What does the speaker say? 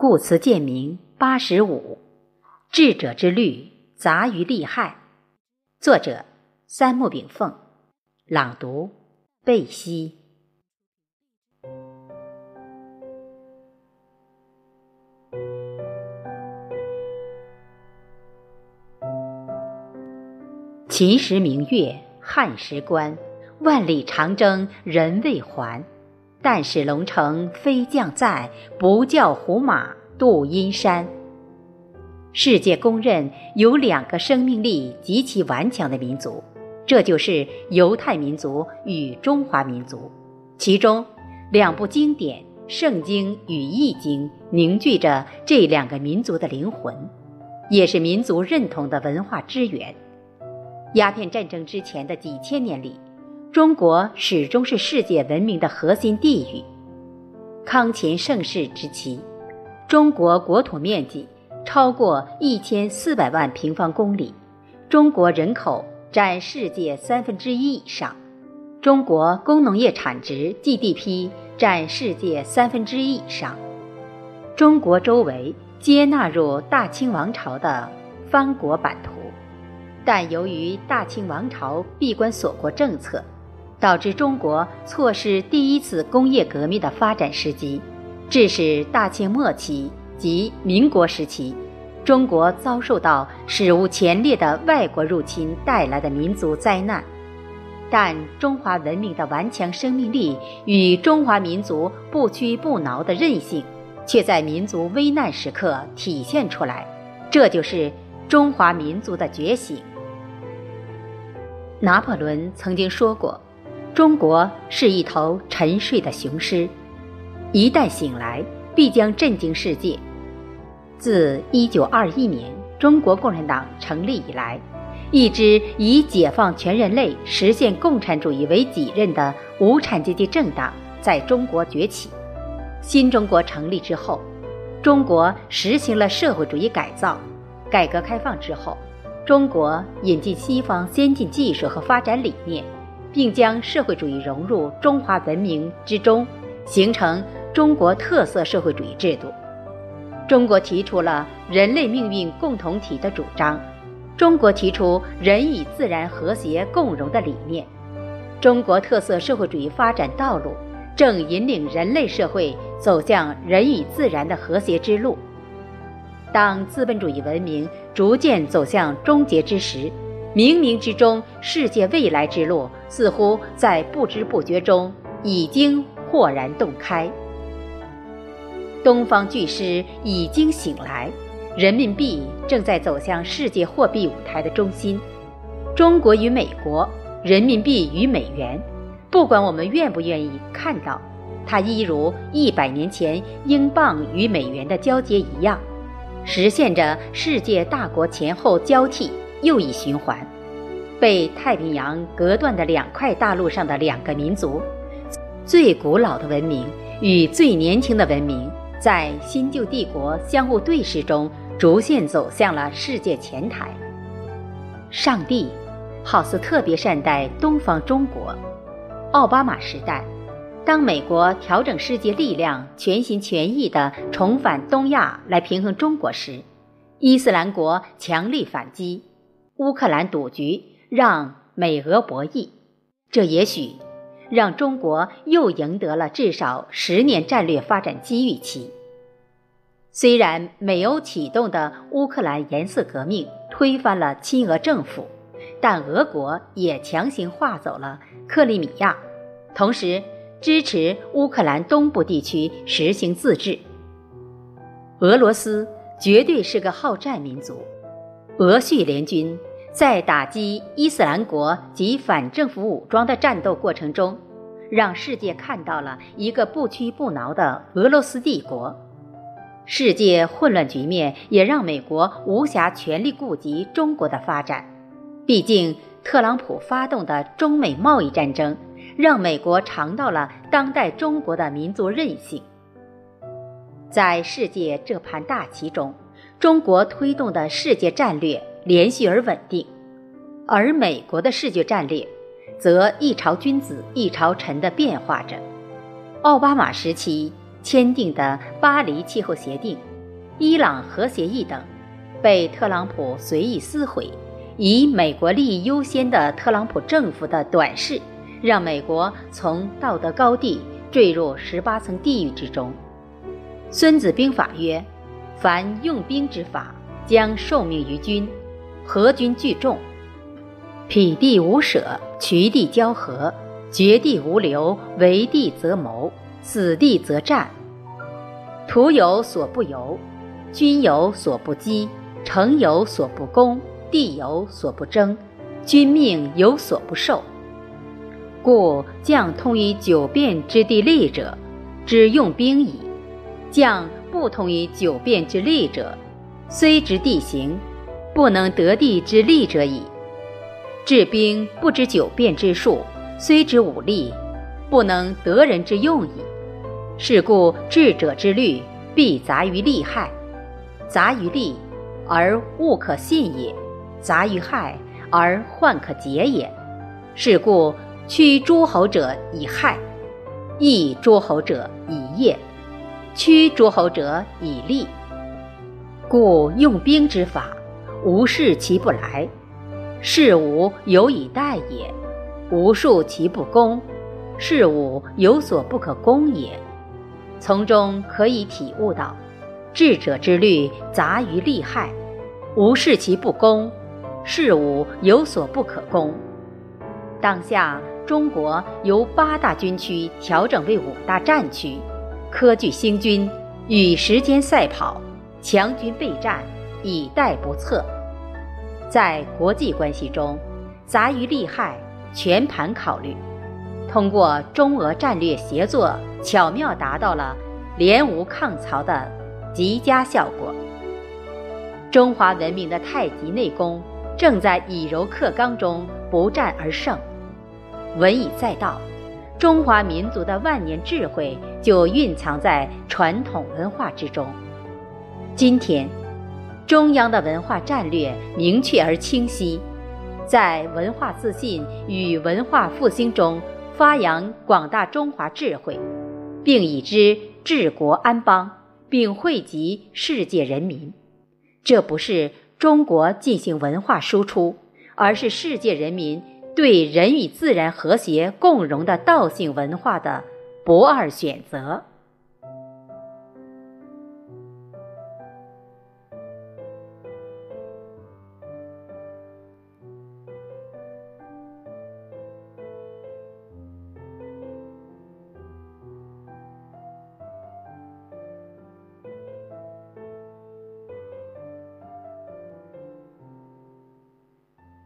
故词贱名八十五，智者之虑杂于利害。作者：三木炳凤，朗读：贝西。秦时明月，汉时关。万里长征人未还，但使龙城飞将在，不教胡马度阴山。世界公认有两个生命力极其顽强的民族，这就是犹太民族与中华民族。其中，两部经典《圣经》与《易经》凝聚着这两个民族的灵魂，也是民族认同的文化之源。鸦片战争之前的几千年里。中国始终是世界文明的核心地域。康乾盛世之期，中国国土面积超过一千四百万平方公里，中国人口占世界三分之一以上，中国工农业产值 GDP 占世界三分之一以上。中国周围皆纳入大清王朝的藩国版图，但由于大清王朝闭关锁国政策。导致中国错失第一次工业革命的发展时机，致使大清末期及民国时期，中国遭受到史无前例的外国入侵带来的民族灾难。但中华文明的顽强生命力与中华民族不屈不挠的韧性，却在民族危难时刻体现出来。这就是中华民族的觉醒。拿破仑曾经说过。中国是一头沉睡的雄狮，一旦醒来，必将震惊世界。自1921年中国共产党成立以来，一支以解放全人类、实现共产主义为己任的无产阶级政党在中国崛起。新中国成立之后，中国实行了社会主义改造。改革开放之后，中国引进西方先进技术和发展理念。并将社会主义融入中华文明之中，形成中国特色社会主义制度。中国提出了人类命运共同体的主张，中国提出人与自然和谐共荣的理念。中国特色社会主义发展道路正引领人类社会走向人与自然的和谐之路。当资本主义文明逐渐走向终结之时，冥冥之中，世界未来之路似乎在不知不觉中已经豁然洞开。东方巨狮已经醒来，人民币正在走向世界货币舞台的中心。中国与美国，人民币与美元，不管我们愿不愿意看到，它一如一百年前英镑与美元的交接一样，实现着世界大国前后交替。又一循环，被太平洋隔断的两块大陆上的两个民族，最古老的文明与最年轻的文明，在新旧帝国相互对视中，逐渐走向了世界前台。上帝好似特别善待东方中国。奥巴马时代，当美国调整世界力量，全心全意地重返东亚来平衡中国时，伊斯兰国强力反击。乌克兰赌局让美俄博弈，这也许让中国又赢得了至少十年战略发展机遇期。虽然美欧启动的乌克兰颜色革命推翻了亲俄政府，但俄国也强行划走了克里米亚，同时支持乌克兰东部地区实行自治。俄罗斯绝对是个好战民族，俄叙联军。在打击伊斯兰国及反政府武装的战斗过程中，让世界看到了一个不屈不挠的俄罗斯帝国。世界混乱局面也让美国无暇全力顾及中国的发展。毕竟，特朗普发动的中美贸易战争，让美国尝到了当代中国的民族韧性。在世界这盘大棋中，中国推动的世界战略。连续而稳定，而美国的世界战略，则一朝君子一朝臣的变化着。奥巴马时期签订的巴黎气候协定，伊朗核协议等，被特朗普随意撕毁。以美国利益优先的特朗普政府的短视，让美国从道德高地坠入十八层地狱之中。《孙子兵法》曰：“凡用兵之法，将受命于君。和军聚众，匹地无舍，渠地交合，绝地无留，为地则谋，死地则战。徒有所不由，君有所不击，城有所不攻。”地有所不争，君命有所不受。故将通于九变之地利者，之用兵矣；将不通于九变之利者，虽知地形，不能得地之利者矣。治兵不知九变之术，虽知武力，不能得人之用矣。是故智者之虑，必杂于利害，杂于利，而物可信也。杂于害而患可解也，是故驱诸侯者以害，抑诸侯者以业，驱诸侯者以利。故用兵之法，无事其不来，事无有以待也；无数其不攻，事无有所不可攻也。从中可以体悟到，智者之虑杂于利害，无事其不攻。事物有所不可攻。当下中国由八大军区调整为五大战区，科举兴军，与时间赛跑，强军备战，以待不测。在国际关系中，杂于利害，全盘考虑，通过中俄战略协作，巧妙达到了联吴抗曹的极佳效果。中华文明的太极内功。正在以柔克刚中不战而胜，文以载道，中华民族的万年智慧就蕴藏在传统文化之中。今天，中央的文化战略明确而清晰，在文化自信与文化复兴中发扬广大中华智慧，并以之治国安邦，并惠及世界人民。这不是。中国进行文化输出，而是世界人民对人与自然和谐共融的道性文化的不二选择。